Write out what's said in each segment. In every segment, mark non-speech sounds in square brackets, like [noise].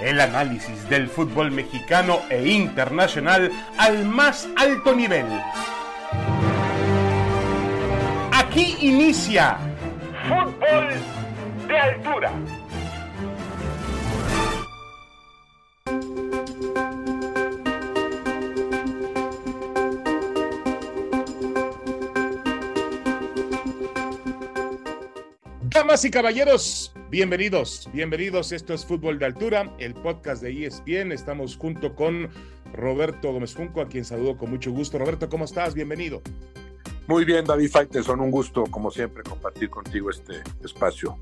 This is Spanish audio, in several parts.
el análisis del fútbol mexicano e internacional al más alto nivel. Aquí inicia Fútbol de Altura. Damas y caballeros, bienvenidos, bienvenidos. Esto es Fútbol de Altura, el podcast de ESPN. Estamos junto con Roberto Gómez Junco, a quien saludo con mucho gusto. Roberto, ¿cómo estás? Bienvenido. Muy bien, David Faiteson, un gusto, como siempre, compartir contigo este espacio.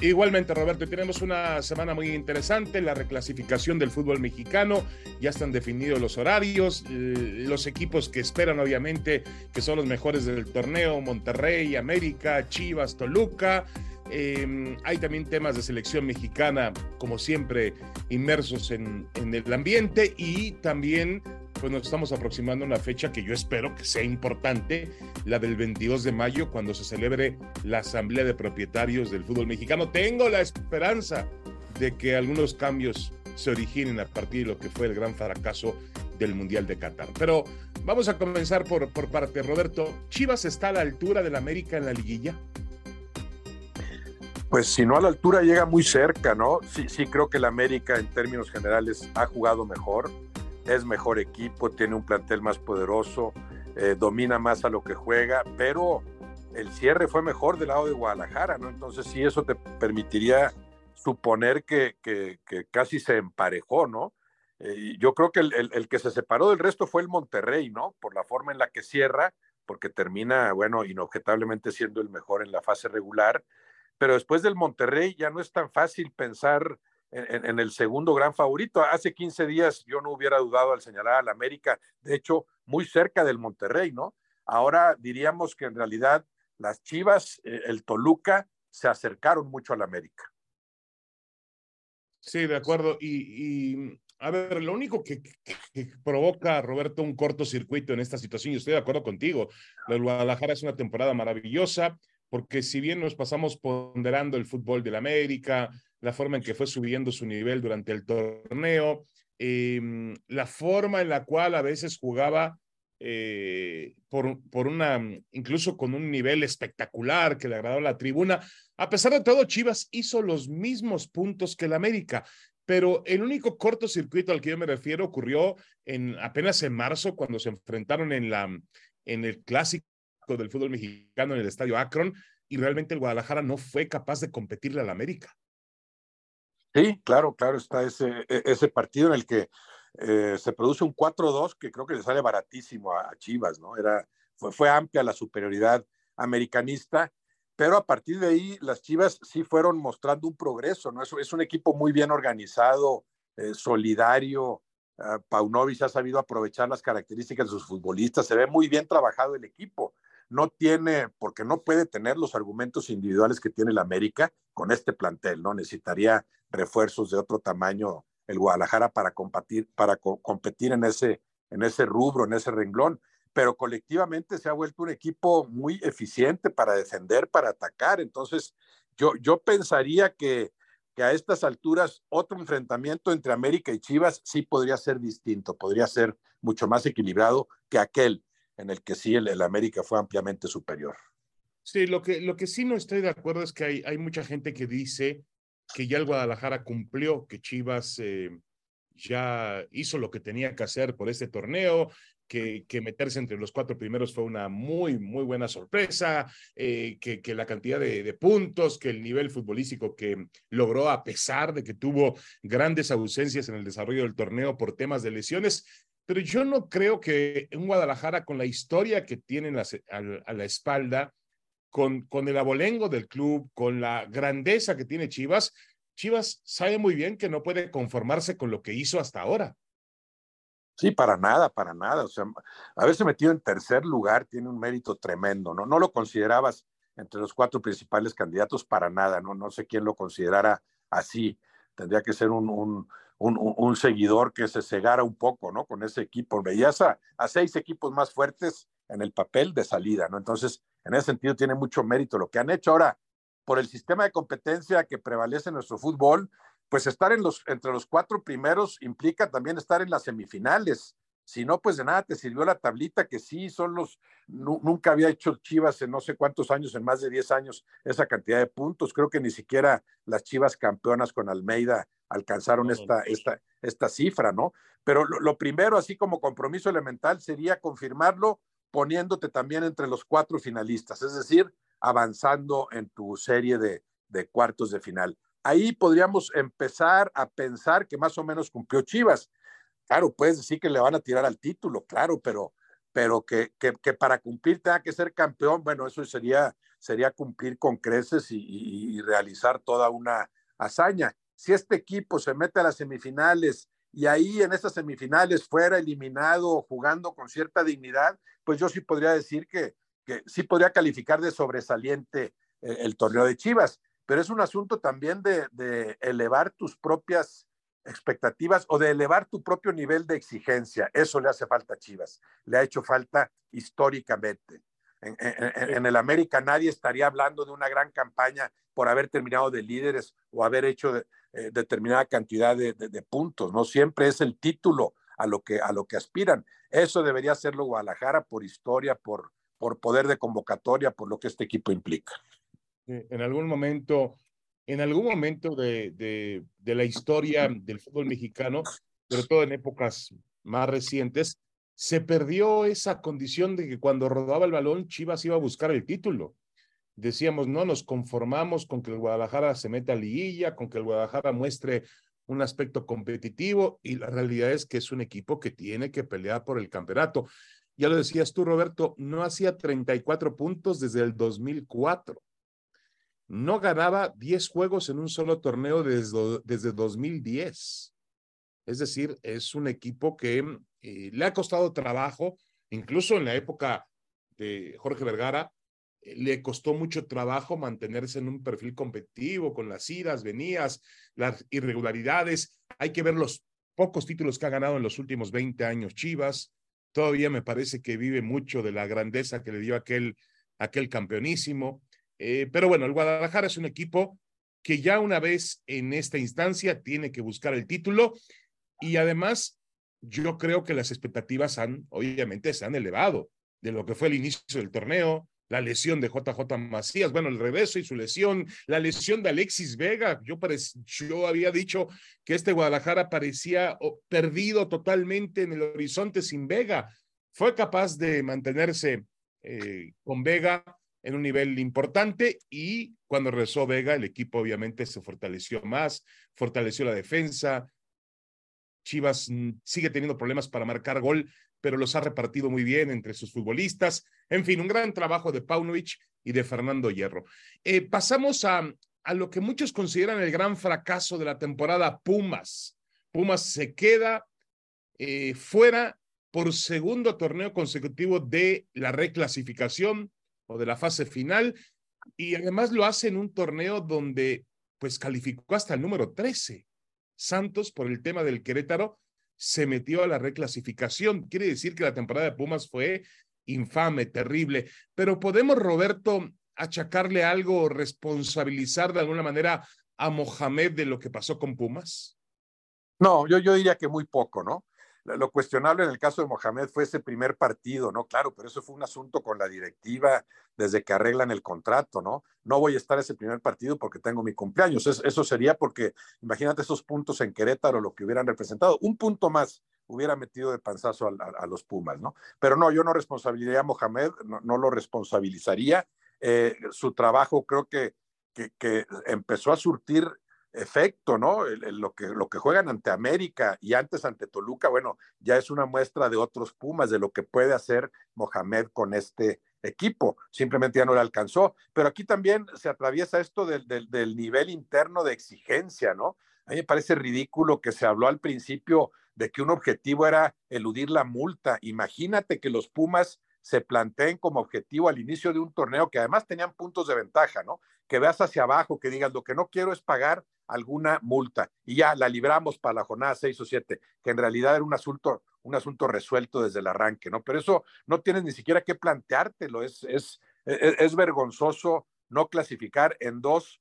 Igualmente, Roberto, tenemos una semana muy interesante, la reclasificación del fútbol mexicano, ya están definidos los horarios, los equipos que esperan, obviamente, que son los mejores del torneo, Monterrey, América, Chivas, Toluca, Em, hay también temas de selección mexicana, como siempre, inmersos en, el ambiente y también pues nos estamos aproximando a una fecha que yo espero que sea importante, la del 22 de mayo, cuando se celebre la Asamblea de Propietarios del Fútbol Mexicano. Tengo la esperanza de que algunos cambios se originen a partir de lo que fue el gran fracaso del Mundial de Qatar. Pero vamos a comenzar por, por parte. Roberto, ¿Chivas está a la altura del América en la liguilla? Pues si no a la altura llega muy cerca, ¿no? Sí, sí creo que el América en términos generales ha jugado mejor, es mejor equipo, tiene un plantel más poderoso, eh, domina más a lo que juega, pero el cierre fue mejor del lado de Guadalajara, ¿no? Entonces sí eso te permitiría suponer que, casi se emparejó, ¿no? Eh, yo creo que el, el, que se separó del resto fue el Monterrey, ¿no? Por la forma en la que cierra, porque termina, bueno, inobjetablemente siendo el mejor en la fase regular pero después del Monterrey ya no es tan fácil pensar en, el segundo gran favorito. Hace 15 días yo no hubiera dudado al señalar al América, de hecho, muy cerca del Monterrey, ¿no? Ahora diríamos que en realidad las Chivas, eh, el Toluca, se acercaron mucho al América. Sí, de acuerdo. Y, a ver, lo único que, provoca, Roberto, un cortocircuito en esta situación, y estoy de acuerdo contigo, la Guadalajara es una temporada maravillosa, porque si bien nos pasamos ponderando el fútbol del América, la forma en que fue subiendo su nivel durante el torneo, em, la forma en la cual a veces jugaba eh, por, por una, incluso con un nivel espectacular que le agradó a la tribuna. A pesar de todo, Chivas hizo los mismos puntos que el América, pero el único cortocircuito al que yo me refiero ocurrió en apenas en marzo cuando se enfrentaron en la en el clásico del fútbol mexicano en el estadio Akron y realmente el Guadalajara no fue capaz de competirle al América. Sí, claro, claro, está ese, e, ese partido en el que eh, se produce un 4-2 que creo que le sale baratísimo a, Chivas, ¿no? Era, fue, fue amplia la superioridad americanista, pero a partir de ahí las Chivas sí fueron mostrando un progreso, ¿no? Es, es un equipo muy bien organizado, eh, solidario, uh, Paunovic ha sabido aprovechar las características de sus futbolistas, se ve muy bien trabajado el equipo no tiene, porque no puede tener los argumentos individuales que tiene el América con este plantel, ¿no? Necesitaría refuerzos de otro tamaño el Guadalajara para competir, para competir en ese, en ese rubro, en ese renglón. Pero colectivamente se ha vuelto un equipo muy eficiente para defender, para atacar. Entonces, yo, yo pensaría que, que a estas alturas otro enfrentamiento entre América y Chivas sí podría ser distinto, podría ser mucho más equilibrado que aquel en el que sí el, América fue ampliamente superior. Sí, lo que, lo que sí no estoy de acuerdo es que hay, hay mucha gente que dice que ya el Guadalajara cumplió, que Chivas eh, ya hizo lo que tenía que hacer por este torneo, que, que, meterse entre los cuatro primeros fue una muy, muy buena sorpresa, eh, que, que, la cantidad de, de, puntos, que el nivel futbolístico que logró a pesar de que tuvo grandes ausencias en el desarrollo del torneo por temas de lesiones, pero yo no creo que en Guadalajara, con la historia que tienen a, la espalda, con, con el abolengo del club, con la grandeza que tiene Chivas, Chivas sabe muy bien que no puede conformarse con lo que hizo hasta ahora. Sí, para nada, para nada. O sea, haberse metido en tercer lugar tiene un mérito tremendo, ¿no? No lo considerabas entre los cuatro principales candidatos para nada, ¿no? No sé quién lo considerara así. Tendría que ser un, un, seguidor que se cegara un poco, ¿no? Con ese equipo. Veías a, a, seis equipos más fuertes en el papel de salida, ¿no? Entonces, en ese sentido tiene mucho mérito lo que han hecho. Ahora, por el sistema de competencia que prevalece en nuestro fútbol, pues estar entre los cuatro primeros implica también estar en las semifinales. Si no, pues de nada te sirvió la tablita, que sí son los, nunca había hecho Chivas en no sé cuántos años, en más de 10 años, esa cantidad de puntos. Creo que ni siquiera las Chivas campeonas con Almeida alcanzaron esta, esta, esta cifra, ¿no? Pero lo, primero, así como compromiso elemental, sería confirmarlo poniéndote también entre los cuatro finalistas, es decir, avanzando en tu serie de, de cuartos de final. Ahí podríamos empezar a pensar que más o menos cumplió Chivas Claro, puedes decir que le van a tirar al título, claro, pero, pero que, que, para cumplir tenga que ser campeón, bueno, eso sería, sería cumplir con creces y, realizar toda una hazaña. Si este equipo se mete a las semifinales y ahí en esas semifinales fuera eliminado jugando con cierta dignidad, pues yo sí podría decir que, que sí podría calificar de sobresaliente el, el torneo de Chivas, pero es un asunto también de elevar tus propias expectativas o de elevar tu propio nivel de exigencia. Eso le hace falta a Chivas, le ha hecho falta históricamente. En, el América nadie estaría hablando de una gran campaña por haber terminado de líderes o haber hecho eh, determinada cantidad de, puntos, ¿no? Siempre es el título a lo que, a lo que aspiran. Eso debería hacerlo Guadalajara por historia, por, por poder de convocatoria, por lo que este equipo implica. En algún momento en algún momento de, de, la historia del fútbol mexicano, sobre todo en épocas más recientes, se perdió esa condición de que cuando rodaba el balón, Chivas iba a buscar el título. Decíamos, no nos conformamos con que el Guadalajara se meta a liguilla, con que el Guadalajara muestre un aspecto competitivo y la realidad es que es un equipo que tiene que pelear por el campeonato. Ya lo decías tú, Roberto, no hacía 34 puntos desde el 2004 no ganaba 10 juegos en un solo torneo desde, desde 2010. Es decir, es un equipo que eh, le ha costado trabajo, incluso en la época de Jorge Vergara, le costó mucho trabajo mantenerse en un perfil competitivo con las idas, venidas, las irregularidades. Hay que ver los pocos títulos que ha ganado en los últimos 20 años Chivas. Todavía me parece que vive mucho de la grandeza que le dio aquel, aquel campeonísimo. Eh, pero bueno, el Guadalajara es un equipo que ya una vez en esta instancia tiene que buscar el título y además yo creo que las expectativas han, obviamente, se han elevado de lo que fue el inicio del torneo, la lesión de JJ Macías, bueno, el regreso y su lesión, la lesión de Alexis Vega. Yo, yo había dicho que este Guadalajara parecía perdido totalmente en el horizonte sin Vega. Fue capaz de mantenerse eh, con Vega en un nivel importante y cuando regresó Vega, el equipo obviamente se fortaleció más, fortaleció la defensa. Chivas mm, sigue teniendo problemas para marcar gol, pero los ha repartido muy bien entre sus futbolistas. En fin, un gran trabajo de Paunovic y de Fernando Hierro. Eh, pasamos a, a lo que muchos consideran el gran fracaso de la temporada Pumas. Pumas se queda eh, fuera por segundo torneo consecutivo de la reclasificación o de la fase final, y además lo hace en un torneo donde pues calificó hasta el número 13. Santos, por el tema del Querétaro, se metió a la reclasificación. Quiere decir que la temporada de Pumas fue infame, terrible, pero podemos, Roberto, achacarle algo, responsabilizar de alguna manera a Mohamed de lo que pasó con Pumas? No, yo, yo diría que muy poco, ¿no? Lo cuestionable en el caso de Mohamed fue ese primer partido, ¿no? Claro, pero eso fue un asunto con la directiva desde que arreglan el contrato, ¿no? No voy a estar ese primer partido porque tengo mi cumpleaños. Eso sería porque, imagínate esos puntos en Querétaro, lo que hubieran representado. Un punto más hubiera metido de panzazo a, los Pumas, ¿no? Pero no, yo no responsabilizaría a Mohamed, no, lo responsabilizaría. Eh, su trabajo creo que, que, que empezó a surtir efecto, ¿no? lo, que, lo que juegan ante América y antes ante Toluca, bueno, ya es una muestra de otros Pumas, de lo que puede hacer Mohamed con este equipo. Simplemente ya no le alcanzó. Pero aquí también se atraviesa esto del, del nivel interno de exigencia, ¿no? A mí me parece ridículo que se habló al principio de que un objetivo era eludir la multa. Imagínate que los Pumas se planteen como objetivo al inicio de un torneo que además tenían puntos de ventaja, ¿no? Que veas hacia abajo, que digas, lo que no quiero es pagar alguna multa y ya la libramos para la jornada 6 o 7, que en realidad era un asunto, un asunto resuelto desde el arranque, ¿no? Pero eso no tienes ni siquiera que planteártelo, es, es, es, es vergonzoso no clasificar en dos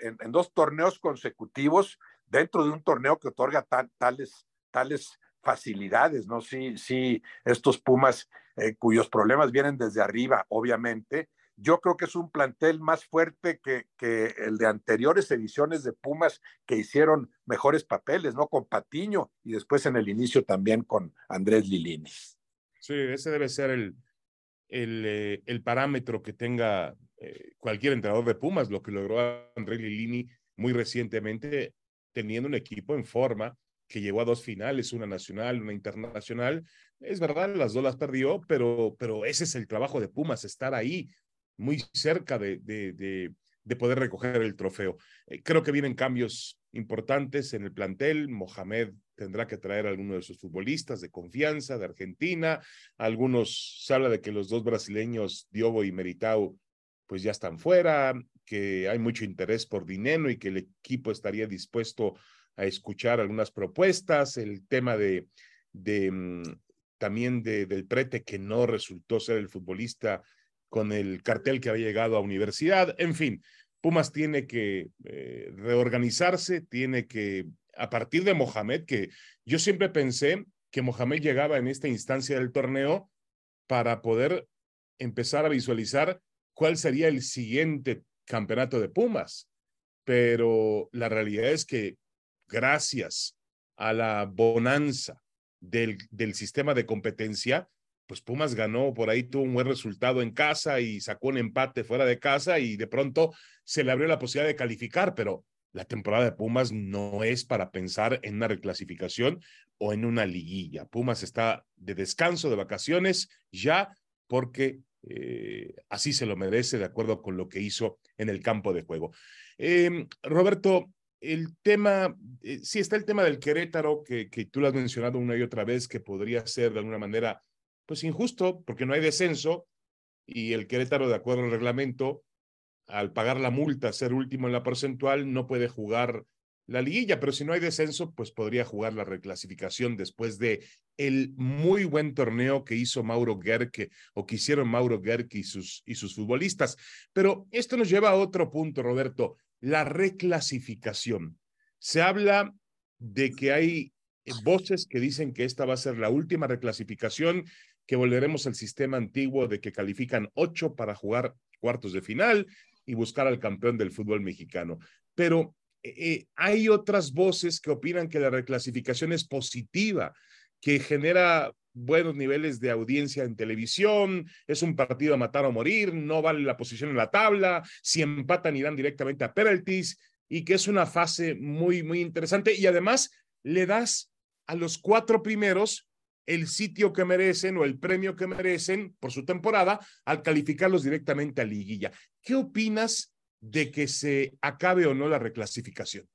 en, dos torneos consecutivos dentro de un torneo que otorga tales, tales facilidades, ¿no? Sí, sí, estos Pumas eh, cuyos problemas vienen desde arriba, obviamente. Yo creo que es un plantel más fuerte que, que, el de anteriores ediciones de Pumas que hicieron mejores papeles, ¿no? Con Patiño y después en el inicio también con Andrés Lilini. Sí, ese debe ser el, el, eh, el parámetro que tenga eh, cualquier entrenador de Pumas, lo que logró Andrés Lilini muy recientemente, teniendo un equipo en forma que llegó a dos finales, una nacional, una internacional. Es verdad, las dos las perdió, pero, pero ese es el trabajo de Pumas, estar ahí, muy cerca de, de, de, poder recoger el trofeo. Eh, creo que vienen cambios importantes en el plantel. Mohamed tendrá que traer a alguno de sus futbolistas de confianza de Argentina. Algunos se habla de que los dos brasileños, Diogo y Meritao, pues ya están fuera, que hay mucho interés por dinero y que el equipo estaría dispuesto a escuchar algunas propuestas, el tema de, de mm, también de, del prete que no resultó ser el futbolista con el cartel que había llegado a universidad, en fin, Pumas tiene que eh, reorganizarse, tiene que, a partir de Mohamed, que yo siempre pensé que Mohamed llegaba en esta instancia del torneo para poder empezar a visualizar cuál sería el siguiente campeonato de Pumas. Pero la realidad es que gracias a la bonanza del, del sistema de competencia, pues Pumas ganó por ahí, tuvo un buen resultado en casa y sacó un empate fuera de casa y de pronto se le abrió la posibilidad de calificar, pero la temporada de Pumas no es para pensar en una reclasificación o en una liguilla. Pumas está de descanso, de vacaciones ya porque eh, así se lo merece de acuerdo con lo que hizo en el campo de juego. Eh, Roberto, el tema, eh, sí está el tema del Querétaro, que, que tú lo has mencionado una y otra vez, que podría ser de alguna manera, pues injusto, porque no hay descenso y el Querétaro, de acuerdo al reglamento, al pagar la multa, ser último en la porcentual, no puede jugar la liguilla, pero si no hay descenso, pues podría jugar la reclasificación después de el muy buen torneo que hizo Mauro Gerke o que hicieron Mauro Gerke y sus, y sus futbolistas. Pero esto nos lleva a otro punto, Roberto, la reclasificación. Se habla de que hay voces que dicen que esta va a ser la última reclasificación, que volveremos al sistema antiguo de que califican ocho para jugar cuartos de final y buscar al campeón del fútbol mexicano. Pero eh, hay otras voces que opinan que la reclasificación es positiva, que genera buenos niveles de audiencia en televisión, es un partido a matar o morir, no vale la posición en la tabla, si empatan irán directamente a penalties y que es una fase muy, muy interesante y además le das a los cuatro primeros el sitio que merecen o el premio que merecen por su temporada al calificarlos directamente a liguilla. ¿Qué opinas de que se acabe o no la reclasificación?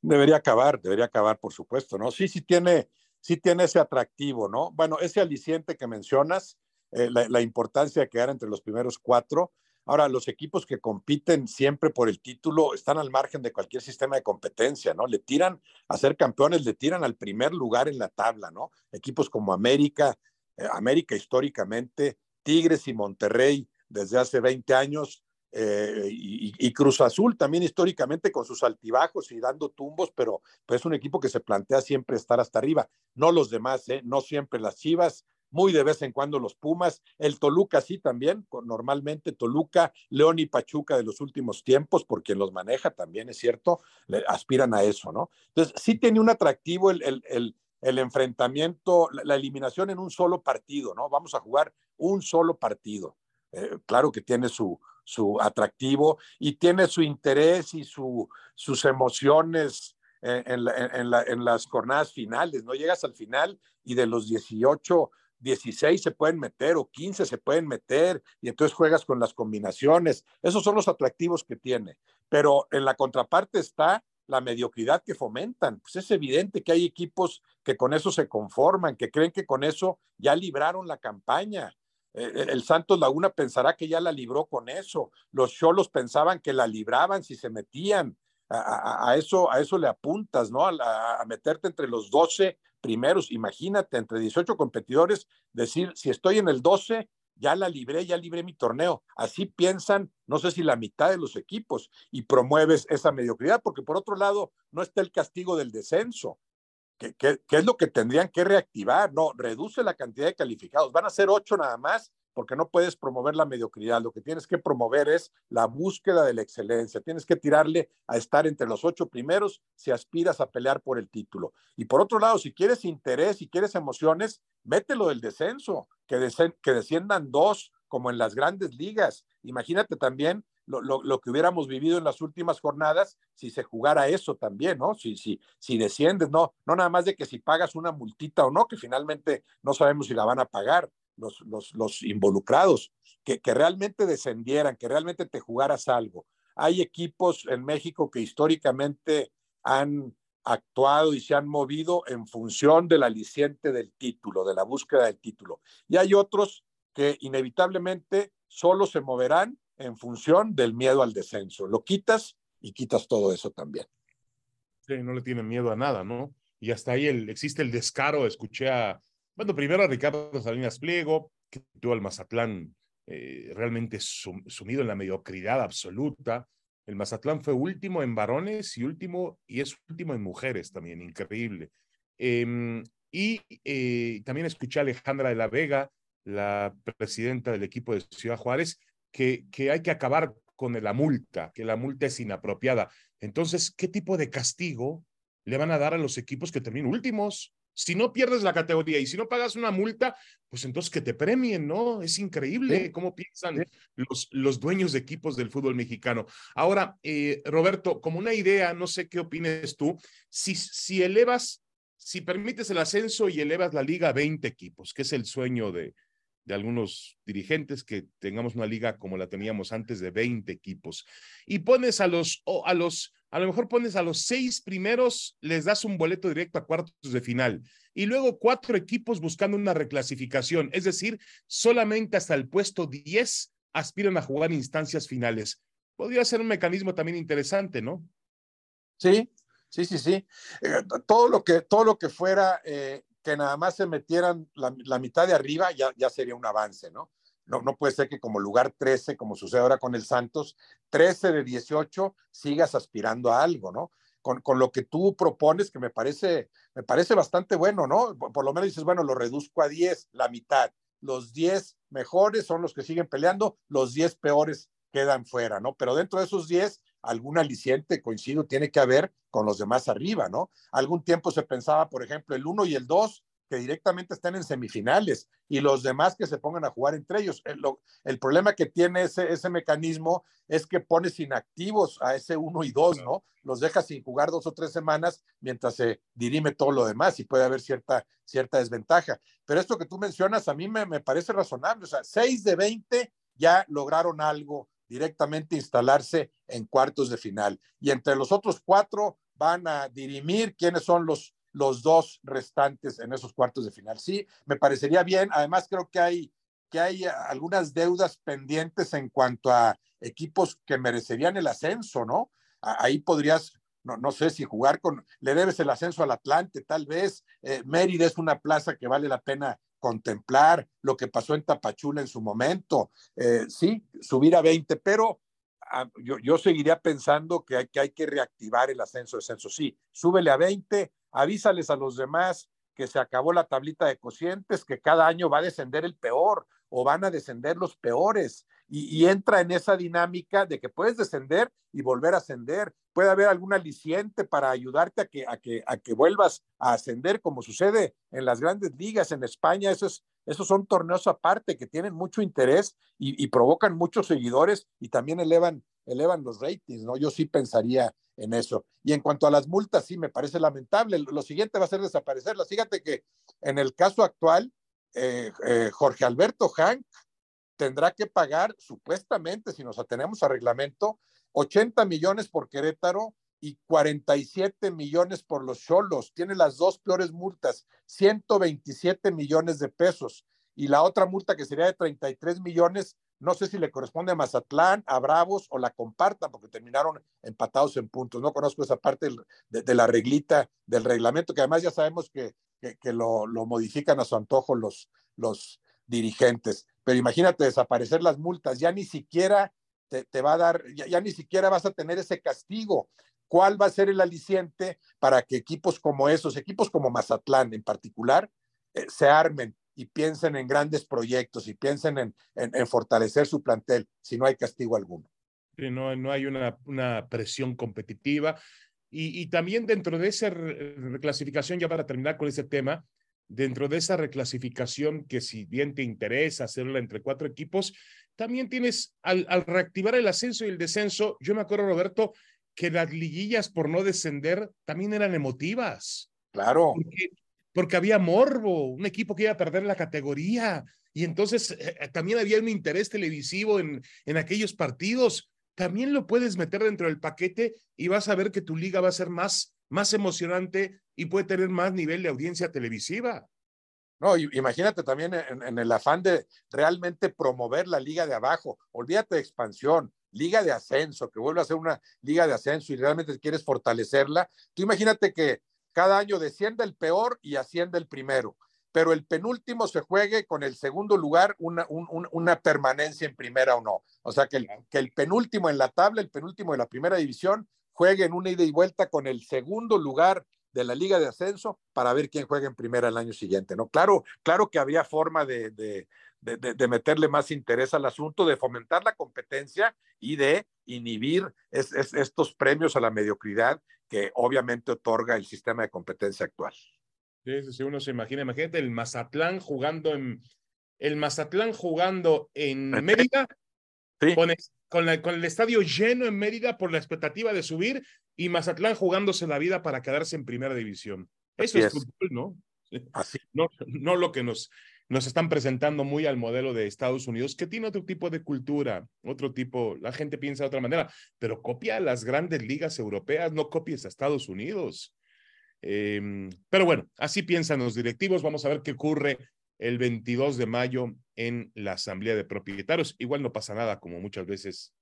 Debería acabar, debería acabar, por supuesto, ¿no? Sí, sí tiene, sí tiene ese atractivo, ¿no? Bueno, ese aliciente que mencionas, eh, la, la, importancia de quedar entre los primeros cuatro. Ahora, los equipos que compiten siempre por el título están al margen de cualquier sistema de competencia, ¿no? Le tiran a ser campeones, le tiran al primer lugar en la tabla, ¿no? Equipos como América, eh, América históricamente, Tigres y Monterrey desde hace 20 años eh, y, Cruz Azul también históricamente con sus altibajos y dando tumbos, pero pues es un equipo que se plantea siempre estar hasta arriba. No los demás, ¿eh? no siempre las Chivas, muy de vez en cuando los Pumas, el Toluca sí también, normalmente Toluca, León y Pachuca de los últimos tiempos, por quien los maneja también es cierto, aspiran a eso, ¿no? Entonces sí tiene un atractivo el, el, el, enfrentamiento, la eliminación en un solo partido, ¿no? Vamos a jugar un solo partido. Eh, claro que tiene su, su atractivo y tiene su interés y su, sus emociones en, en, las jornadas finales, ¿no? Llegas al final y de los 18, 16 se pueden meter o 15 se pueden meter y entonces juegas con las combinaciones. Esos son los atractivos que tiene. Pero en la contraparte está la mediocridad que fomentan. Pues es evidente que hay equipos que con eso se conforman, que creen que con eso ya libraron la campaña. Eh, eh, el Santos Laguna pensará que ya la libró con eso. Los Cholos pensaban que la libraban si se metían. A, eso, a eso le apuntas, ¿no? A, meterte entre los 12 primeros. Imagínate, entre 18 competidores, decir, si estoy en el 12, ya la libré, ya libré mi torneo. Así piensan, no sé si la mitad de los equipos, y promueves esa mediocridad, porque por otro lado, no está el castigo del descenso, que, es lo que tendrían que reactivar. No, reduce la cantidad de calificados. Van a ser ocho nada más porque no puedes promover la mediocridad. Lo que tienes que promover es la búsqueda de la excelencia. Tienes que tirarle a estar entre los ocho primeros si aspiras a pelear por el título. Y por otro lado, si quieres interés, si quieres emociones, mételo del descenso, que, que desciendan dos, como en las grandes ligas. Imagínate también lo, lo, que hubiéramos vivido en las últimas jornadas si se jugara eso también, ¿no? Si, si, si desciendes, no, no nada más de que si pagas una multita o no, que finalmente no sabemos si la van a pagar, los, los, los involucrados, que, que realmente descendieran, que realmente te jugaras algo. Hay equipos en México que históricamente han actuado y se han movido en función del aliciente del título, de la búsqueda del título. Y hay otros que inevitablemente solo se moverán en función del miedo al descenso. Lo quitas y quitas todo eso también. Sí, no le tienen miedo a nada, ¿no? Y hasta ahí el, existe el descaro. Escuché a, bueno, primero a Ricardo Salinas Pliego, que tuvo al Mazatlán eh, realmente sumido en la mediocridad absoluta. El Mazatlán fue último en varones y último, y es último en mujeres también, increíble. Em, y eh, también escuché a Alejandra de la Vega, la presidenta del equipo de Ciudad Juárez, que, que hay que acabar con la multa, que la multa es inapropiada. Entonces, ¿qué tipo de castigo le van a dar a los equipos que terminen últimos? Si no pierdes la categoría y si no pagas una multa, pues entonces que te premien, ¿no? Es increíble cómo piensan los, los dueños de equipos del fútbol mexicano. Ahora, eh, Roberto, como una idea, no sé qué opines tú, si, si elevas, si permites el ascenso y elevas la liga a 20 equipos, que es el sueño de, de algunos dirigentes que tengamos una liga como la teníamos antes de 20 equipos y pones a los a los a lo mejor pones a los seis primeros, les das un boleto directo a cuartos de final y luego cuatro equipos buscando una reclasificación, es decir, solamente hasta el puesto 10 aspiran a jugar instancias finales. Podría ser un mecanismo también interesante, ¿no? Sí, sí, sí, sí. Eh, todo, lo que, todo lo que fuera eh, que nada más se metieran la, mitad de arriba ya, ya sería un avance, ¿no? No, no puede ser que como lugar 13, como sucede ahora con el Santos, 13 de 18 sigas aspirando a algo, ¿no? Con, con, lo que tú propones, que me parece, me parece bastante bueno, ¿no? Por, lo menos dices, bueno, lo reduzco a 10, la mitad. Los 10 mejores son los que siguen peleando, los 10 peores quedan fuera, ¿no? Pero dentro de esos 10, algún aliciente, coincido, tiene que haber con los demás arriba, ¿no? Algún tiempo se pensaba, por ejemplo, el 1 y el 2 que directamente estén en semifinales y los demás que se pongan a jugar entre ellos. El, problema que tiene ese, ese mecanismo es que pones inactivos a ese uno y dos, ¿no? Los dejas sin jugar dos o tres semanas mientras se dirime todo lo demás y puede haber cierta, cierta desventaja. Pero esto que tú mencionas a mí me, me parece razonable. O sea, seis de 20 ya lograron algo directamente instalarse en cuartos de final. Y entre los otros cuatro van a dirimir quiénes son los los dos restantes en esos cuartos de final. Sí, me parecería bien. Además, creo que hay, que hay algunas deudas pendientes en cuanto a equipos que merecerían el ascenso, ¿no? Ahí podrías, no, no sé si jugar con, le debes el ascenso al Atlante, tal vez. Eh, Mérida es una plaza que vale la pena contemplar, lo que pasó en Tapachula en su momento. Eh, sí, subir a 20, pero ah, yo, yo, seguiría pensando que hay, que hay que reactivar el ascenso, ascenso. Sí, súbele a 20, avísales a los demás que se acabó la tablita de cocientes, que cada año va a descender el peor o van a descender los peores. Y, entra en esa dinámica de que puedes descender y volver a ascender. Puede haber algún aliciente para ayudarte a que, a que, a que vuelvas a ascender, como sucede en las grandes ligas en España. Esos, esos son torneos aparte que tienen mucho interés y, y provocan muchos seguidores y también elevan, elevan los ratings, ¿no? Yo sí pensaría en eso. Y en cuanto a las multas, sí, me parece lamentable. Lo siguiente va a ser desaparecerlas. Fíjate que en el caso actual, eh, eh, Jorge Alberto Hank tendrá que pagar, supuestamente, si nos atenemos a reglamento, 80 millones por Querétaro y 47 millones por los Cholos. Tiene las dos peores multas, 127 millones de pesos. Y la otra multa que sería de 33 millones no sé si le corresponde a Mazatlán, a Bravos o la compartan porque terminaron empatados en puntos. No conozco esa parte de, la reglita del reglamento, que además ya sabemos que, que, lo, modifican a su antojo los, los dirigentes. pero imagínate desaparecer las multas, ya ni siquiera te, va a dar, ya, ni siquiera vas a tener ese castigo. ¿Cuál va a ser el aliciente para que equipos como esos, equipos como Mazatlán en particular, eh, se armen y piensen en grandes proyectos y piensen en, en, fortalecer su plantel si no hay castigo alguno? no, no hay una, una presión competitiva. Y, y, también dentro de esa reclasificación, ya para terminar con ese tema, dentro de esa reclasificación que si bien te interesa hacerla entre cuatro equipos, también tienes al, reactivar el ascenso y el descenso, yo me acuerdo, Roberto, que las liguillas por no descender también eran emotivas. Claro. Porque, había morbo, un equipo que iba a perder la categoría. Y entonces eh, eh, también había un interés televisivo en, en aquellos partidos. También lo puedes meter dentro del paquete y vas a ver que tu liga va a ser más, más emocionante y puede tener más nivel de audiencia televisiva. No, imagínate también en, el afán de realmente promover la liga de abajo. Olvídate de expansión, liga de ascenso, que vuelva a ser una liga de ascenso y realmente quieres fortalecerla. Tú imagínate que cada año desciende el peor y asciende el primero, pero el penúltimo se juegue con el segundo lugar una, una permanencia en primera o no. O sea, que el, que el penúltimo en la tabla, el penúltimo de la primera división, juegue en una ida y vuelta con el segundo lugar de la Liga de Ascenso para ver quién juega en primera el año siguiente, ¿no? Claro, claro que había forma de, de, de, meterle más interés al asunto, de fomentar la competencia y de inhibir estos premios a la mediocridad que obviamente otorga el sistema de competencia actual. Sí, si uno se imagina, imagínate el Mazatlán jugando en el Mazatlán jugando en Mérida sí. con, con, con el estadio lleno en Mérida por la expectativa de subir y Mazatlán jugándose la vida para quedarse en primera división. Eso es, fútbol, ¿no? Así. [laughs] No, no lo que nos, nos están presentando muy al modelo de Estados Unidos, que tiene otro tipo de cultura, otro tipo, la gente piensa de otra manera, pero copia a las grandes ligas europeas, no copies a Estados Unidos. Em, pero bueno, así piensan los directivos. Vamos a ver qué ocurre el 22 de mayo en la Asamblea de Propietarios. Igual no pasa nada, como muchas veces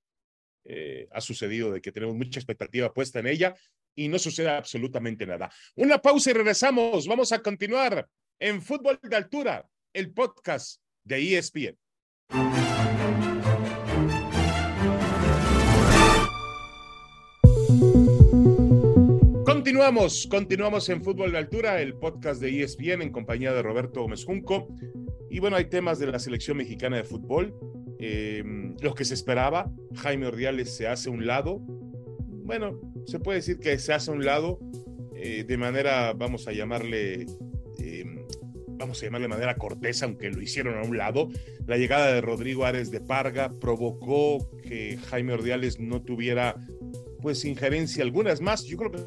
eh, ha sucedido de que tenemos mucha expectativa puesta en ella y no sucede absolutamente nada. Una pausa y regresamos. Vamos a continuar en Fútbol de Altura, el podcast de ESPN. Continuamos, continuamos en Fútbol de Altura, el podcast de ESPN en compañía de Roberto Gómez Junco. Y bueno, hay temas de la selección mexicana de fútbol. Eh, lo que se esperaba, Jaime Ordiales se hace un lado. Bueno, se puede decir que se hace un lado eh, de manera, vamos a llamarle, em, vamos a llamarle de manera cortesa, aunque lo hicieron a un lado. La llegada de Rodrigo Ares de Parga provocó que Jaime Ordiales no tuviera pues injerencia alguna. Es más, yo creo que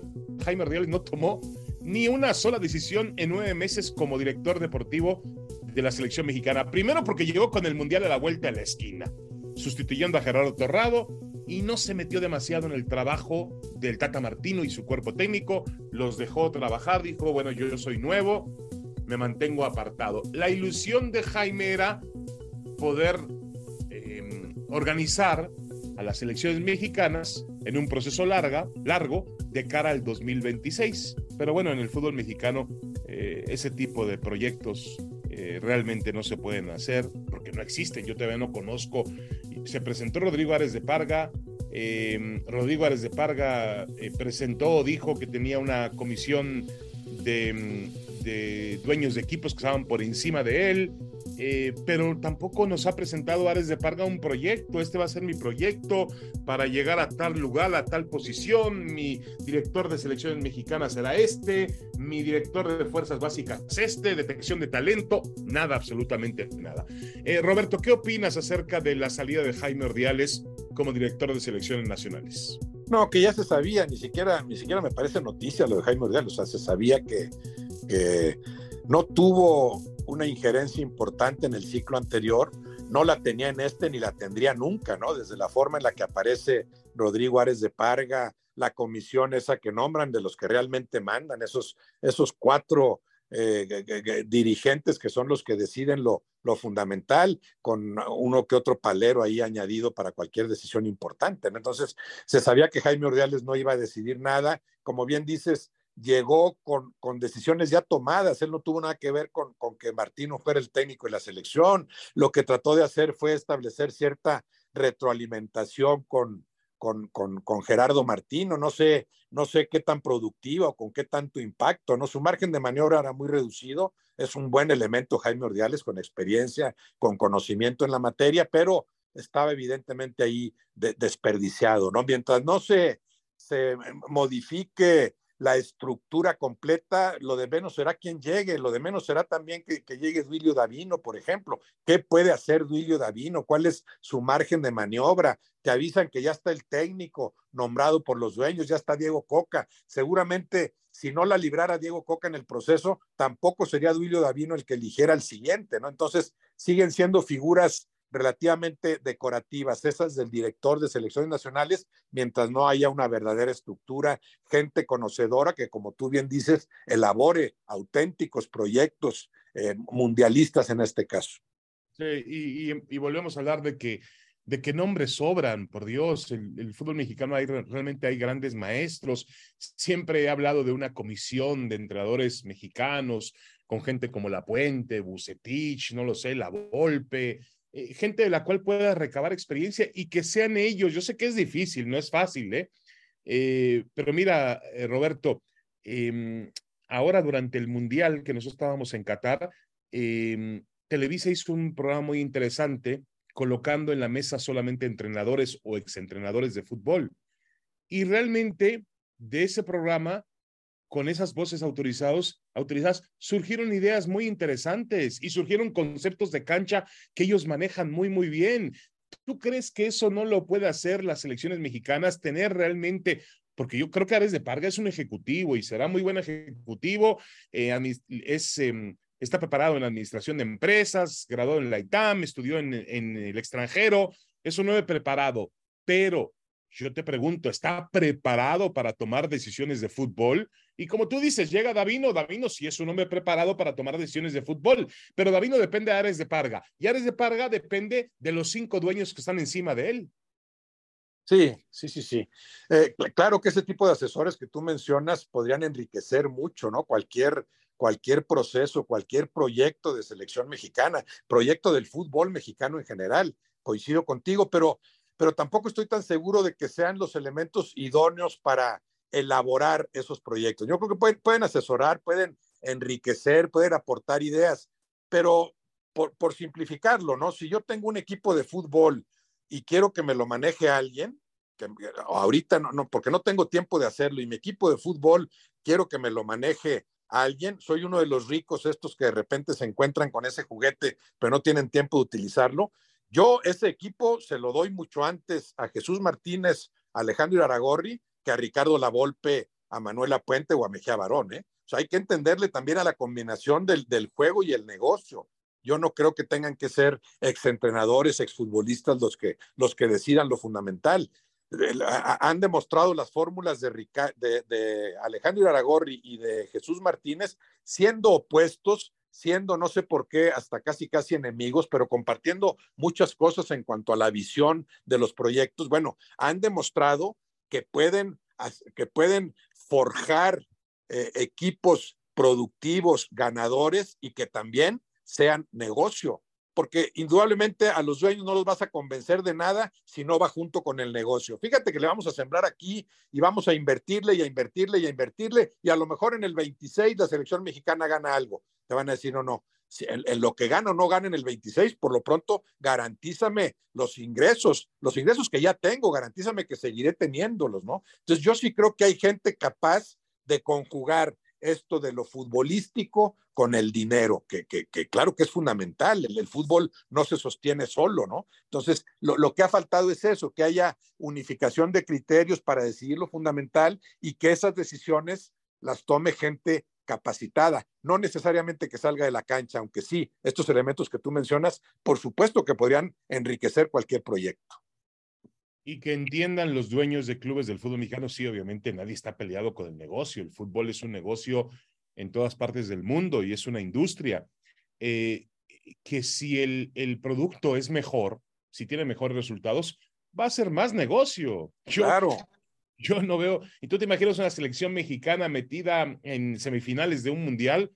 Jaime Ordiales no tomó ni una sola decisión en nueve meses como director deportivo de la selección mexicana. Primero porque llegó con el Mundial a la vuelta a la esquina, sustituyendo a Gerardo Torrado y no se metió demasiado en el trabajo del Tata Martino y su cuerpo técnico. Los dejó trabajar, dijo, bueno, yo, soy nuevo, me mantengo apartado. La ilusión de Jaime era poder em, organizar a las selecciones mexicanas en un proceso larga, largo de cara al 2026. Pero bueno, en el fútbol mexicano eh, ese tipo de proyectos eh, realmente no se pueden hacer porque no existen. Yo todavía no conozco. Se presentó Rodrigo Ares de Parga. Eh, Rodrigo Ares de Parga eh, presentó, dijo que tenía una comisión de, de dueños de equipos que estaban por encima de él. Eh, pero tampoco nos ha presentado Ares de Parga un proyecto. Este va a ser mi proyecto para llegar a tal lugar, a tal posición. Mi director de selecciones mexicanas será este, mi director de fuerzas básicas es este, detección de talento, nada, absolutamente nada. Eh, Roberto, ¿qué opinas acerca de la salida de Jaime Ordiales como director de selecciones nacionales? No, que ya se sabía, ni siquiera, ni siquiera me parece noticia lo de Jaime Ordiales, o sea, se sabía que, que no tuvo una injerencia importante en el ciclo anterior, no la tenía en este ni la tendría nunca, ¿no? Desde la forma en la que aparece Rodrigo Ares de Parga, la comisión esa que nombran de los que realmente mandan, esos, esos cuatro eh, dirigentes que son los que deciden lo, lo fundamental, con uno que otro palero ahí añadido para cualquier decisión importante. Entonces, se sabía que Jaime Ordiales no iba a decidir nada. Como bien dices, llegó con, con, decisiones ya tomadas. Él no tuvo nada que ver con, con, que Martino fuera el técnico de la selección. Lo que trató de hacer fue establecer cierta retroalimentación con, con, con, Gerardo Martino. No sé, no sé qué tan productiva o con qué tanto impacto. ¿no? Su margen de maniobra era muy reducido. Es un buen elemento Jaime Ordiales con experiencia, con conocimiento en la materia, pero estaba evidentemente ahí desperdiciado. ¿no? Mientras no se, se modifique la estructura completa, lo de menos será quien llegue, lo de menos será también que, llegue Duilio Davino, por ejemplo. ¿Qué puede hacer Duilio Davino? ¿Cuál es su margen de maniobra? Te avisan que ya está el técnico nombrado por los dueños, ya está Diego Coca. Seguramente, si no la librara Diego Coca en el proceso, tampoco sería Duilio Davino el que eligiera el siguiente, ¿no? Entonces, siguen siendo figuras relativamente decorativas, esas del director de selecciones nacionales, mientras no haya una verdadera estructura, gente conocedora que, como tú bien dices, elabore auténticos proyectos eh, mundialistas en este caso. Sí, y, volvemos a hablar de que de qué nombres sobran, por Dios, el, el, fútbol mexicano hay, realmente hay grandes maestros. Siempre he hablado de una comisión de entrenadores mexicanos con gente como La Puente, Bucetich, no lo sé, La Volpe, eh, gente de la cual pueda recabar experiencia y que sean ellos. Yo sé que es difícil, no es fácil, ¿eh? eh pero mira, eh, Roberto, em, ahora durante el Mundial que nosotros estábamos en Qatar, em, Televisa hizo un programa muy interesante colocando en la mesa solamente entrenadores o exentrenadores de fútbol. Y realmente de ese programa con esas voces autorizados, autorizadas, surgieron ideas muy interesantes y surgieron conceptos de cancha que ellos manejan muy, muy bien. ¿Tú crees que eso no lo puede hacer las selecciones mexicanas, tener realmente porque yo creo que Ares de Parga es un ejecutivo y será muy buen ejecutivo, eh, em, está preparado en administración de empresas, graduado en la ITAM, estudió en, en el extranjero, es un nuevo preparado, pero yo te pregunto, ¿está preparado para tomar decisiones de fútbol? Y como tú dices, llega Davino, Davino sí es un hombre preparado para tomar decisiones de fútbol, pero Davino depende de Ares de Parga y Ares de Parga depende de los cinco dueños que están encima de él. Sí, sí, sí, sí. Eh, claro que ese tipo de asesores que tú mencionas podrían enriquecer mucho, ¿no? Cualquier, cualquier proceso, cualquier proyecto de selección mexicana, proyecto del fútbol mexicano en general. Coincido contigo, pero pero tampoco estoy tan seguro de que sean los elementos idóneos para elaborar esos proyectos. Yo creo que pueden, asesorar, pueden enriquecer, pueden aportar ideas, pero por, simplificarlo, ¿no? Si yo tengo un equipo de fútbol y quiero que me lo maneje alguien, que ahorita no, porque no tengo tiempo de hacerlo, y mi equipo de fútbol quiero que me lo maneje alguien, soy uno de los ricos estos que de repente se encuentran con ese juguete, pero no tienen tiempo de utilizarlo, yo ese equipo se lo doy mucho antes a Jesús Martínez, Alejandro Aragorri, que a Ricardo Lavolpe, a Manuela Puente o a Mejía Barón. ¿eh? O sea, hay que entenderle también a la combinación del, del juego y el negocio. Yo no creo que tengan que ser exentrenadores, exfutbolistas los que, los que decidan lo fundamental. Han demostrado las fórmulas de, de, de Alejandro Aragorri y de Jesús Martínez siendo opuestos siendo no sé por qué hasta casi casi enemigos, pero compartiendo muchas cosas en cuanto a la visión de los proyectos. Bueno, han demostrado que pueden, que pueden forjar eh, equipos productivos, ganadores y que también sean negocio porque indudablemente a los dueños no los vas a convencer de nada si no va junto con el negocio. Fíjate que le vamos a sembrar aquí y vamos a invertirle y a invertirle y a invertirle y a lo mejor en el 26 la selección mexicana gana algo. Te van a decir, no, no, en, lo que gano no gana en el 26, por lo pronto garantízame los ingresos, los ingresos que ya tengo, garantízame que seguiré teniéndolos, ¿no? Entonces yo sí creo que hay gente capaz de conjugar esto de lo futbolístico con el dinero, que, que, claro que es fundamental, el, fútbol no se sostiene solo, ¿no? Entonces, lo, lo, que ha faltado es eso, que haya unificación de criterios para decidir lo fundamental y que esas decisiones las tome gente capacitada, no necesariamente que salga de la cancha, aunque sí, estos elementos que tú mencionas, por supuesto que podrían enriquecer cualquier proyecto. Y que entiendan los dueños de clubes del fútbol mexicano, sí, obviamente nadie está peleado con el negocio. El fútbol es un negocio en todas partes del mundo y es una industria. Eh, que si el, el producto es mejor, si tiene mejores resultados, va a ser más negocio. claro. Yo no veo, y tú te imaginas una selección mexicana metida en semifinales de un mundial,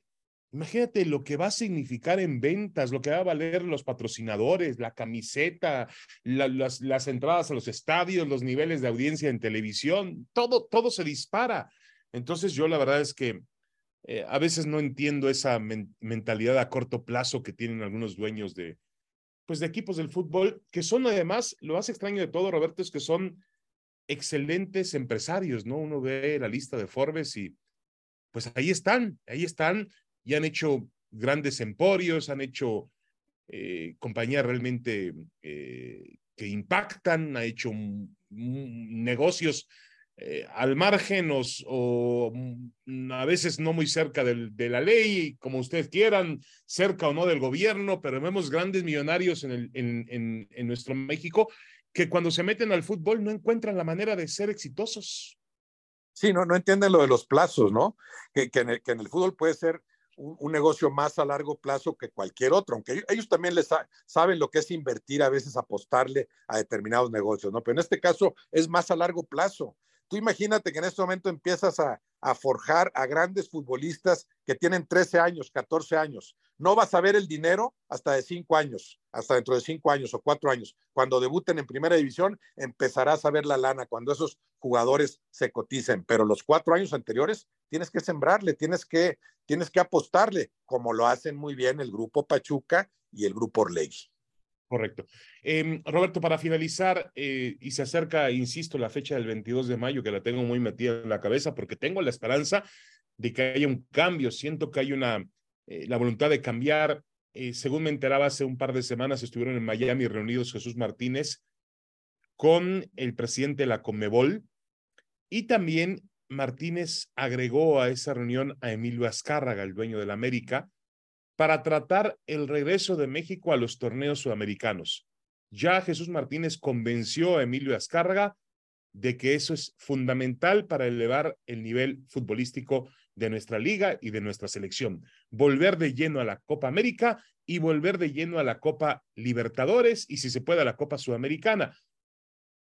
Imagínate lo que va a significar en ventas, lo que va a valer los patrocinadores, la camiseta, las, entradas a los estadios, los niveles de audiencia en televisión, todo, todo se dispara. Entonces yo la verdad es que eh, a veces no entiendo esa mentalidad a corto plazo que tienen algunos dueños de, pues de equipos del fútbol, que son además, lo más extraño de todo, Roberto, es que son excelentes empresarios, ¿no? Uno ve la lista de Forbes y pues ahí están, ahí están y han hecho grandes emporios, han hecho eh, compañías realmente eh, que impactan, ha hecho negocios eh, al margen o, mm, a veces no muy cerca de la ley, como ustedes quieran, cerca o no del gobierno, pero vemos grandes millonarios en, el, en, en, nuestro México que cuando se meten al fútbol no encuentran la manera de ser exitosos. Sí, no, no entienden lo de los plazos, ¿no? Que, que, en el, que en el fútbol puede ser un, negocio más a largo plazo que cualquier otro, aunque ellos, también les saben lo que es invertir, a veces apostarle a determinados negocios, ¿no? Pero en este caso es más a largo plazo. Tú imagínate que en este momento empiezas a, forjar a grandes futbolistas que tienen 13 años, 14 años. No vas a ver el dinero hasta de 5 años, hasta dentro de 5 años o 4 años. Cuando debuten en primera división, empezarás a ver la lana cuando esos jugadores se coticen. Pero los 4 años anteriores tienes que sembrarle, tienes que, tienes que apostarle, como lo hacen muy bien el grupo Pachuca y el grupo Orlegui. Correcto. Em, Roberto, para finalizar, eh, y se acerca, insisto, la fecha del 22 de mayo, que la tengo muy metida en la cabeza, porque tengo la esperanza de que haya un cambio. Siento que hay una, eh, la voluntad de cambiar. Eh, según me enteraba hace un par de semanas, estuvieron en Miami reunidos Jesús Martínez con el presidente de la Conmebol y también Martínez agregó a esa reunión a Emilio Azcárraga, el dueño de la América, para tratar el regreso de México a los torneos sudamericanos. Ya Jesús Martínez convenció a Emilio Azcárraga de que eso es fundamental para elevar el nivel futbolístico de nuestra liga y de nuestra selección. Volver de lleno a la Copa América y volver de lleno a la Copa Libertadores y si se puede a la Copa Sudamericana.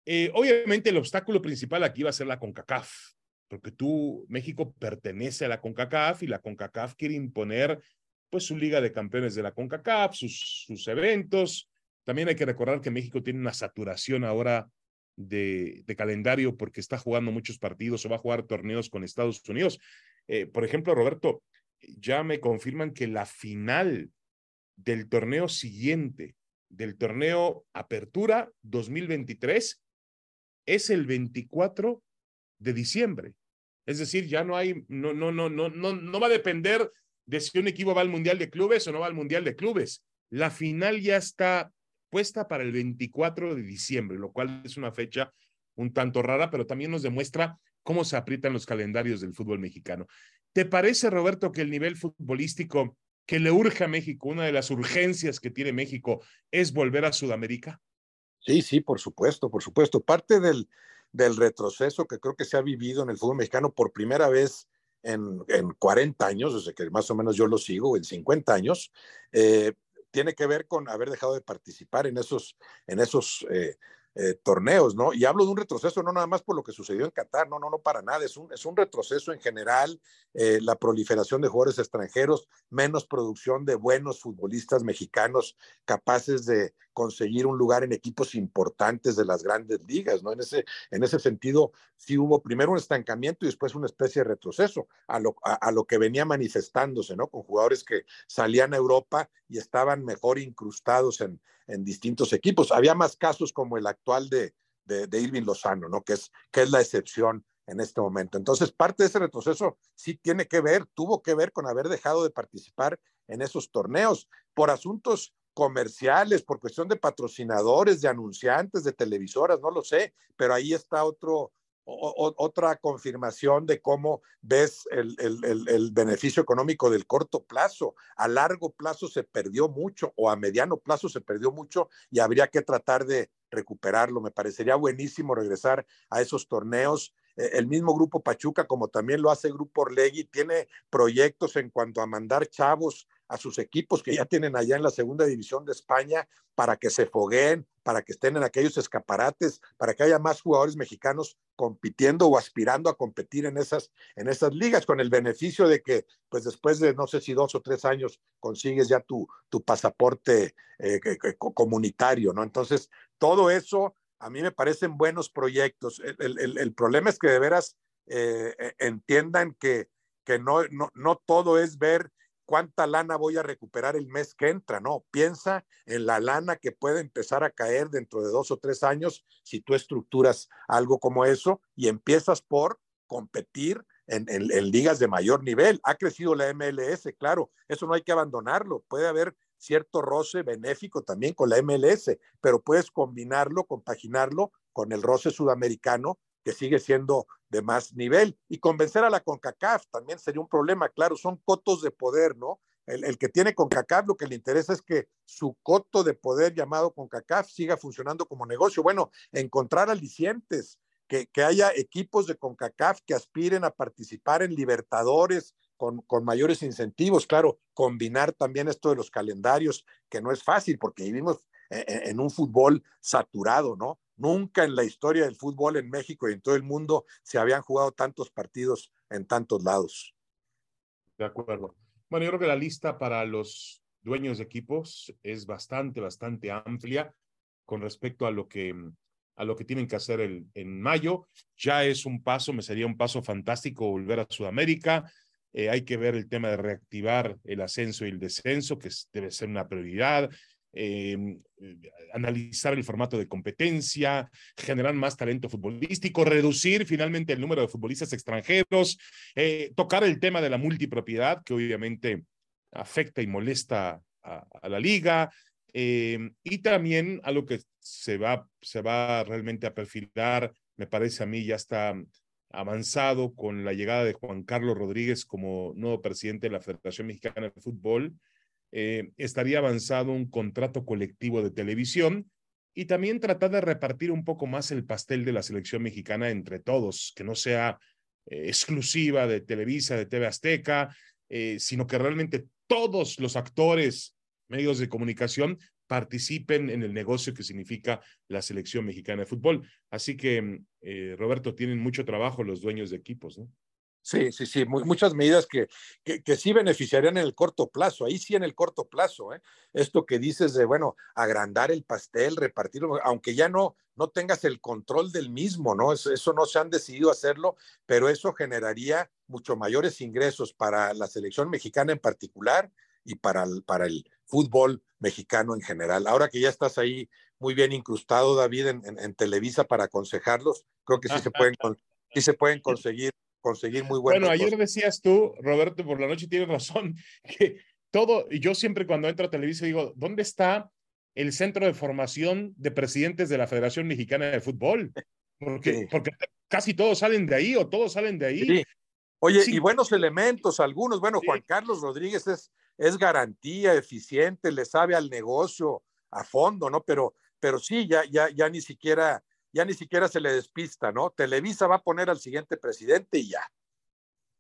Eh, obviamente el obstáculo principal aquí va a ser la CONCACAF, porque tú, México pertenece a la CONCACAF y la CONCACAF quiere imponer pues su liga de campeones de la CONCACAF, sus, sus eventos. También hay que recordar que México tiene una saturación ahora de, de, calendario porque está jugando muchos partidos o va a jugar torneos con Estados Unidos. Eh, por ejemplo, Roberto, ya me confirman que la final del torneo siguiente, del torneo Apertura 2023, es el 24 de diciembre. Es decir, ya no hay, no, no, no, no, no, no va a depender de si un equipo va al Mundial de Clubes o no va al Mundial de Clubes. La final ya está puesta para el 24 de diciembre, lo cual es una fecha un tanto rara, pero también nos demuestra cómo se aprietan los calendarios del fútbol mexicano. ¿Te parece, Roberto, que el nivel futbolístico que le urge a México, una de las urgencias que tiene México, es volver a Sudamérica? Sí, sí, por supuesto, por supuesto. Parte del, del retroceso que creo que se ha vivido en el fútbol mexicano por primera vez en, en 40 años, desde que más o menos yo lo sigo, en 50 años, eh, tiene que ver con haber dejado de participar en esos, en esos eh, eh, torneos, ¿no? Y hablo de un retroceso no nada más por lo que sucedió en Qatar, no, no, no para nada, es un, es un retroceso en general, la proliferación de jugadores extranjeros, menos producción de buenos futbolistas mexicanos capaces de conseguir un lugar en equipos importantes de las grandes ligas, ¿no? En ese, en ese sentido, sí hubo primero un estancamiento y después una especie de retroceso a lo, a lo que venía manifestándose, ¿no? Con jugadores que salían a Europa y estaban mejor incrustados en, en distintos equipos. Había más casos como el actual de, de, Irving Lozano, ¿no? Que es, que es la excepción en este momento. Entonces, parte de ese retroceso sí tiene que ver, tuvo que ver con haber dejado de participar en esos torneos por asuntos comerciales, por cuestión de patrocinadores, de anunciantes, de televisoras, no lo sé, pero ahí está otro, otra confirmación de cómo ves el, el, beneficio económico del corto plazo. A largo plazo se perdió mucho o a mediano plazo se perdió mucho y habría que tratar de recuperarlo. Me parecería buenísimo regresar a esos torneos. E, el mismo grupo Pachuca, como también lo hace Grupo Orlegui, tiene proyectos en cuanto a mandar chavos a sus equipos que ya tienen allá en la segunda división de España para que se fogueen, para que estén en aquellos escaparates, para que haya más jugadores mexicanos compitiendo o aspirando a competir en esas, en esas ligas, con el beneficio de que, pues después de no sé si dos o tres años consigues ya tu, tu pasaporte eh, comunitario, ¿no? Entonces, todo eso a mí me parecen buenos proyectos. El, problema es que de veras eh, e, entiendan que, que no, no, no todo es ver cuánta lana voy a recuperar el mes que entra, no, piensa en la lana que puede empezar a caer dentro de dos o tres años si tú estructuras algo como eso y empiezas por competir en, en, ligas de mayor nivel. Ha crecido la MLS, claro, eso no hay que abandonarlo, puede haber cierto roce benéfico también con la MLS, pero puedes combinarlo, compaginarlo con el roce sudamericano que sigue siendo de más nivel. Y convencer a la CONCACAF también sería un problema, claro, son cotos de poder, ¿no? El, que tiene CONCACAF lo que le interesa es que su coto de poder llamado CONCACAF siga funcionando como negocio. Bueno, encontrar alicientes, que, que haya equipos de CONCACAF que aspiren a participar en Libertadores con, con, mayores incentivos. Claro, combinar también esto de los calendarios, que no es fácil porque vivimos en, e, en un fútbol saturado, ¿no? Nunca en la historia del fútbol en México y en todo el mundo se habían jugado tantos partidos en tantos lados. De acuerdo. Bueno, yo creo que la lista para los dueños de equipos es bastante, bastante amplia con respecto a lo que, a lo que tienen que hacer el, en mayo. Ya es un paso, me sería un paso fantástico volver a Sudamérica. Eh, hay que ver el tema de reactivar el ascenso y el descenso, que debe ser una prioridad. Em, eh, analizar el formato de competencia, generar más talento futbolístico, reducir finalmente el número de futbolistas extranjeros, eh, tocar el tema de la multipropiedad, que obviamente afecta y molesta a, la liga, em, y también algo que se va, se va realmente a perfilar, me parece a mí ya está avanzado con la llegada de Juan Carlos Rodríguez como nuevo presidente de la Federación Mexicana de Fútbol, eh, estaría avanzado un contrato colectivo de televisión y también tratar de repartir un poco más el pastel de la selección mexicana entre todos, que no sea eh, exclusiva de Televisa, de TV Azteca, eh, sino que realmente todos los actores, medios de comunicación, participen en el negocio que significa la selección mexicana de fútbol. Así que, Roberto, tienen mucho trabajo los dueños de equipos, ¿no? Sí, sí, sí, muchas medidas que, que, sí beneficiarían en el corto plazo, ahí sí en el corto plazo, ¿eh? Esto que dices de, bueno, agrandar el pastel, repartirlo, aunque ya no, no tengas el control del mismo, ¿no? Eso, eso no se han decidido hacerlo, pero eso generaría mucho mayores ingresos para la selección mexicana en particular y para el, para el fútbol mexicano en general. Ahora que ya estás ahí muy bien incrustado, David, en, en, Televisa para aconsejarlos, creo que sí se pueden, sí se pueden conseguir conseguir muy buenos. Bueno, ayer decías tú, Roberto, por la noche tienes razón, [laughs] que todo, y yo siempre cuando entro a Televisa digo, ¿dónde está el centro de formación de presidentes de la Federación Mexicana de Fútbol? Porque, porque casi todos salen de ahí o todos salen de ahí. Oye, y buenos elementos, algunos, bueno, Juan Carlos Rodríguez es, es garantía, eficiente, le sabe al negocio a fondo, ¿no? Pero, pero sí, ya, ya, ya ni siquiera ya ni siquiera se le despista, ¿no? Televisa va a poner al siguiente presidente y ya.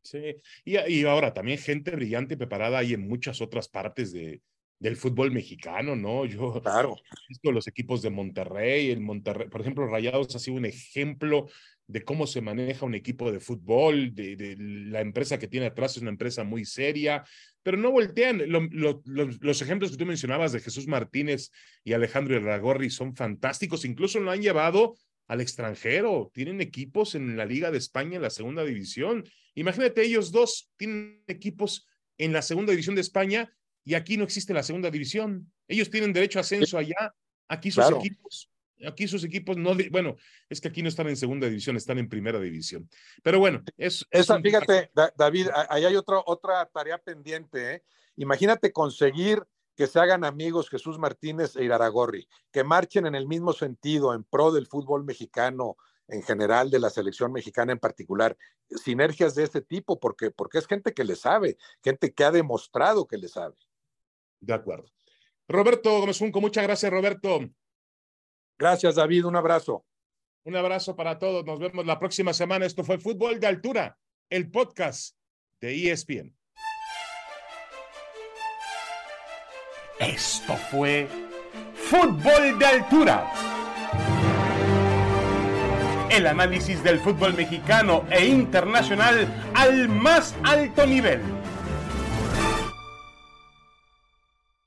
Sí, y, ahora también gente brillante y preparada hay en muchas otras partes de, del fútbol mexicano, ¿no? Yo claro. he visto los equipos de Monterrey, el Monterrey, por ejemplo, Rayados ha sido un ejemplo de cómo se maneja un equipo de fútbol, de, de la empresa que tiene atrás es una empresa muy seria, pero no voltean. los ejemplos que tú mencionabas de Jesús Martínez y Alejandro Iragorri son fantásticos, incluso lo han llevado al extranjero, tienen equipos en la Liga de España en la segunda división. Imagínate, ellos dos tienen equipos en la segunda división de España y aquí no existe la segunda división. Ellos tienen derecho a ascenso allá, aquí sus equipos aquí sus equipos no, bueno, es que aquí no están en segunda división, están en primera división. Pero bueno, es... Esa, fíjate, David, ahí hay otra, otra tarea pendiente. ¿eh? Imagínate conseguir que se hagan amigos Jesús Martínez e Iraragorri, que marchen en el mismo sentido en pro del fútbol mexicano en general, de la selección mexicana en particular, sinergias de este tipo, porque, porque es gente que le sabe, gente que ha demostrado que le sabe. De acuerdo. Roberto Gómez Junco, muchas gracias, Roberto. Gracias, David. Un abrazo. Un abrazo para todos. Nos vemos la próxima semana. Esto fue Fútbol de Altura, el podcast de ESPN. Esto fue Fútbol de Altura. El análisis del fútbol mexicano e internacional al más alto nivel